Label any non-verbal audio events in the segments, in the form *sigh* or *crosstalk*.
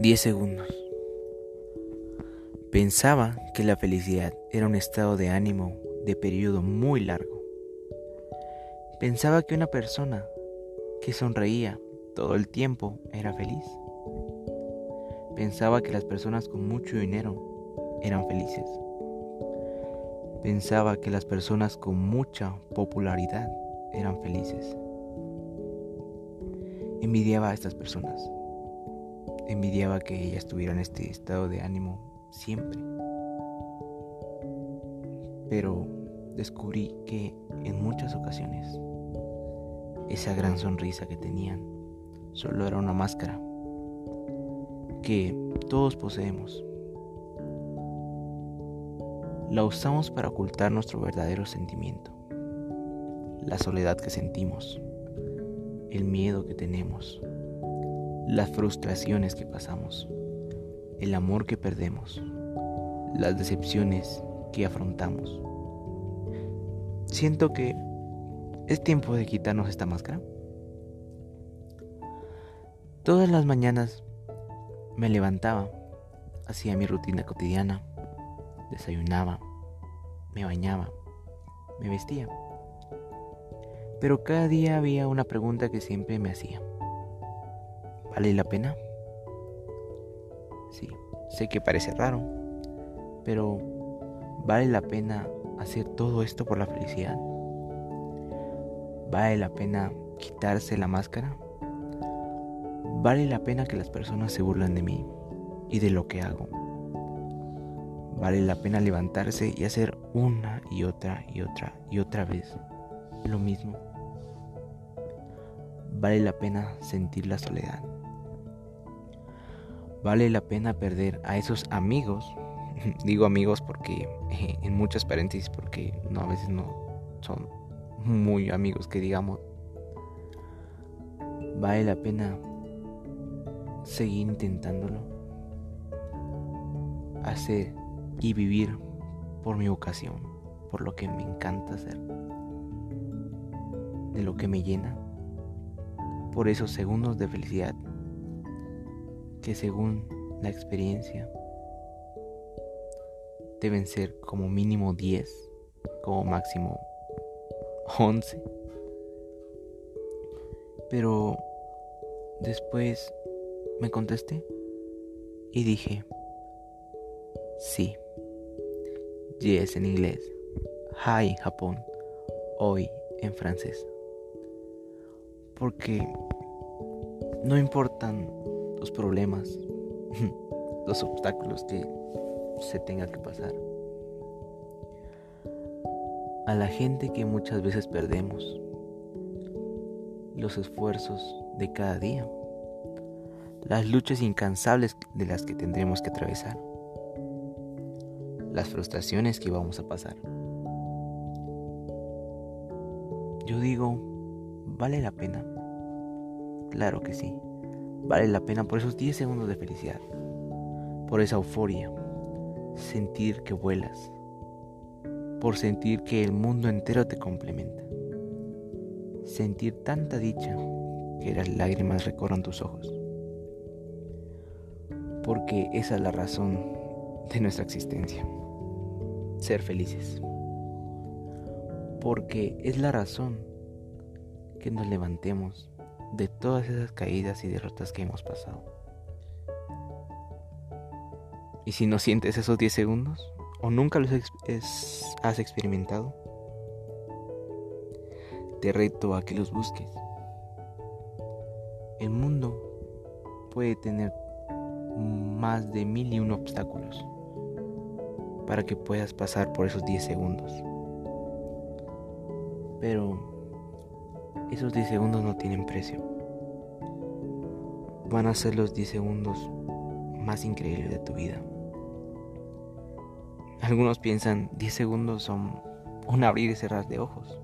10 segundos. Pensaba que la felicidad era un estado de ánimo de periodo muy largo. Pensaba que una persona que sonreía todo el tiempo era feliz. Pensaba que las personas con mucho dinero eran felices. Pensaba que las personas con mucha popularidad eran felices. Envidiaba a estas personas envidiaba que ella estuviera en este estado de ánimo siempre. Pero descubrí que en muchas ocasiones esa gran sonrisa que tenían solo era una máscara que todos poseemos. La usamos para ocultar nuestro verdadero sentimiento, la soledad que sentimos, el miedo que tenemos, las frustraciones que pasamos, el amor que perdemos, las decepciones que afrontamos. Siento que es tiempo de quitarnos esta máscara. Todas las mañanas me levantaba, hacía mi rutina cotidiana, desayunaba, me bañaba, me vestía. Pero cada día había una pregunta que siempre me hacía. ¿Vale la pena? Sí, sé que parece raro, pero ¿vale la pena hacer todo esto por la felicidad? ¿Vale la pena quitarse la máscara? ¿Vale la pena que las personas se burlen de mí y de lo que hago? ¿Vale la pena levantarse y hacer una y otra y otra y otra vez lo mismo? ¿Vale la pena sentir la soledad? vale la pena perder a esos amigos. *laughs* Digo amigos porque eh, en muchas paréntesis porque no a veces no son muy amigos que digamos. Vale la pena seguir intentándolo. Hacer y vivir por mi vocación, por lo que me encanta hacer, de lo que me llena, por esos segundos de felicidad que según la experiencia deben ser como mínimo 10, como máximo 11. Pero después me contesté y dije, sí, yes en inglés, hi Japón, hoy en francés. Porque no importan los problemas, *laughs* los obstáculos que se tenga que pasar. A la gente que muchas veces perdemos, los esfuerzos de cada día, las luchas incansables de las que tendremos que atravesar, las frustraciones que vamos a pasar. Yo digo, ¿vale la pena? Claro que sí. Vale la pena por esos 10 segundos de felicidad, por esa euforia, sentir que vuelas, por sentir que el mundo entero te complementa, sentir tanta dicha que las lágrimas recorran tus ojos, porque esa es la razón de nuestra existencia, ser felices, porque es la razón que nos levantemos de todas esas caídas y derrotas que hemos pasado. Y si no sientes esos 10 segundos, o nunca los has experimentado, te reto a que los busques. El mundo puede tener más de mil y un obstáculos para que puedas pasar por esos 10 segundos. Pero esos 10 segundos no tienen precio. Van a ser los 10 segundos más increíbles de tu vida. Algunos piensan 10 segundos son un abrir y cerrar de ojos.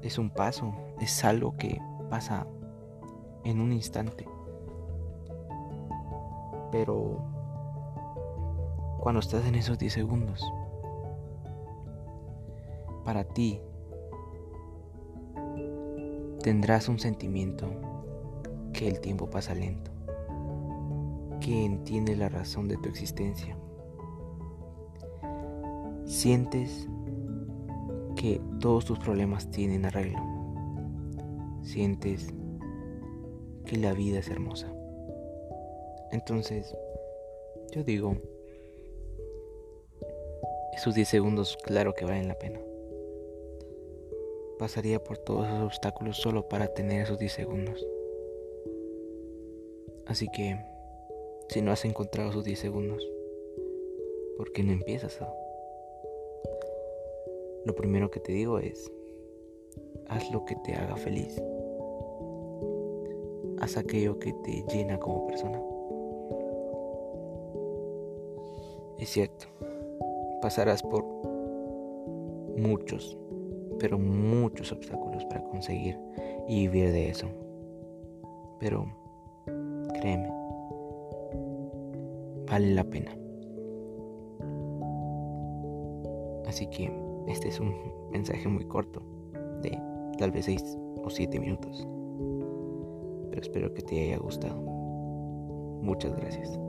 Es un paso, es algo que pasa en un instante. Pero cuando estás en esos 10 segundos, para ti tendrás un sentimiento que el tiempo pasa lento, que entiende la razón de tu existencia. Sientes que todos tus problemas tienen arreglo. Sientes que la vida es hermosa. Entonces, yo digo, esos 10 segundos claro que valen la pena. Pasaría por todos esos obstáculos solo para tener esos 10 segundos. Así que, si no has encontrado esos 10 segundos, ¿por qué no empiezas a? Lo primero que te digo es, haz lo que te haga feliz. Haz aquello que te llena como persona. Es cierto, pasarás por muchos, pero muchos obstáculos para conseguir y vivir de eso. Pero créeme, vale la pena. Así que este es un *laughs* mensaje muy corto, de tal vez 6 o 7 minutos. Pero espero que te haya gustado. Muchas gracias.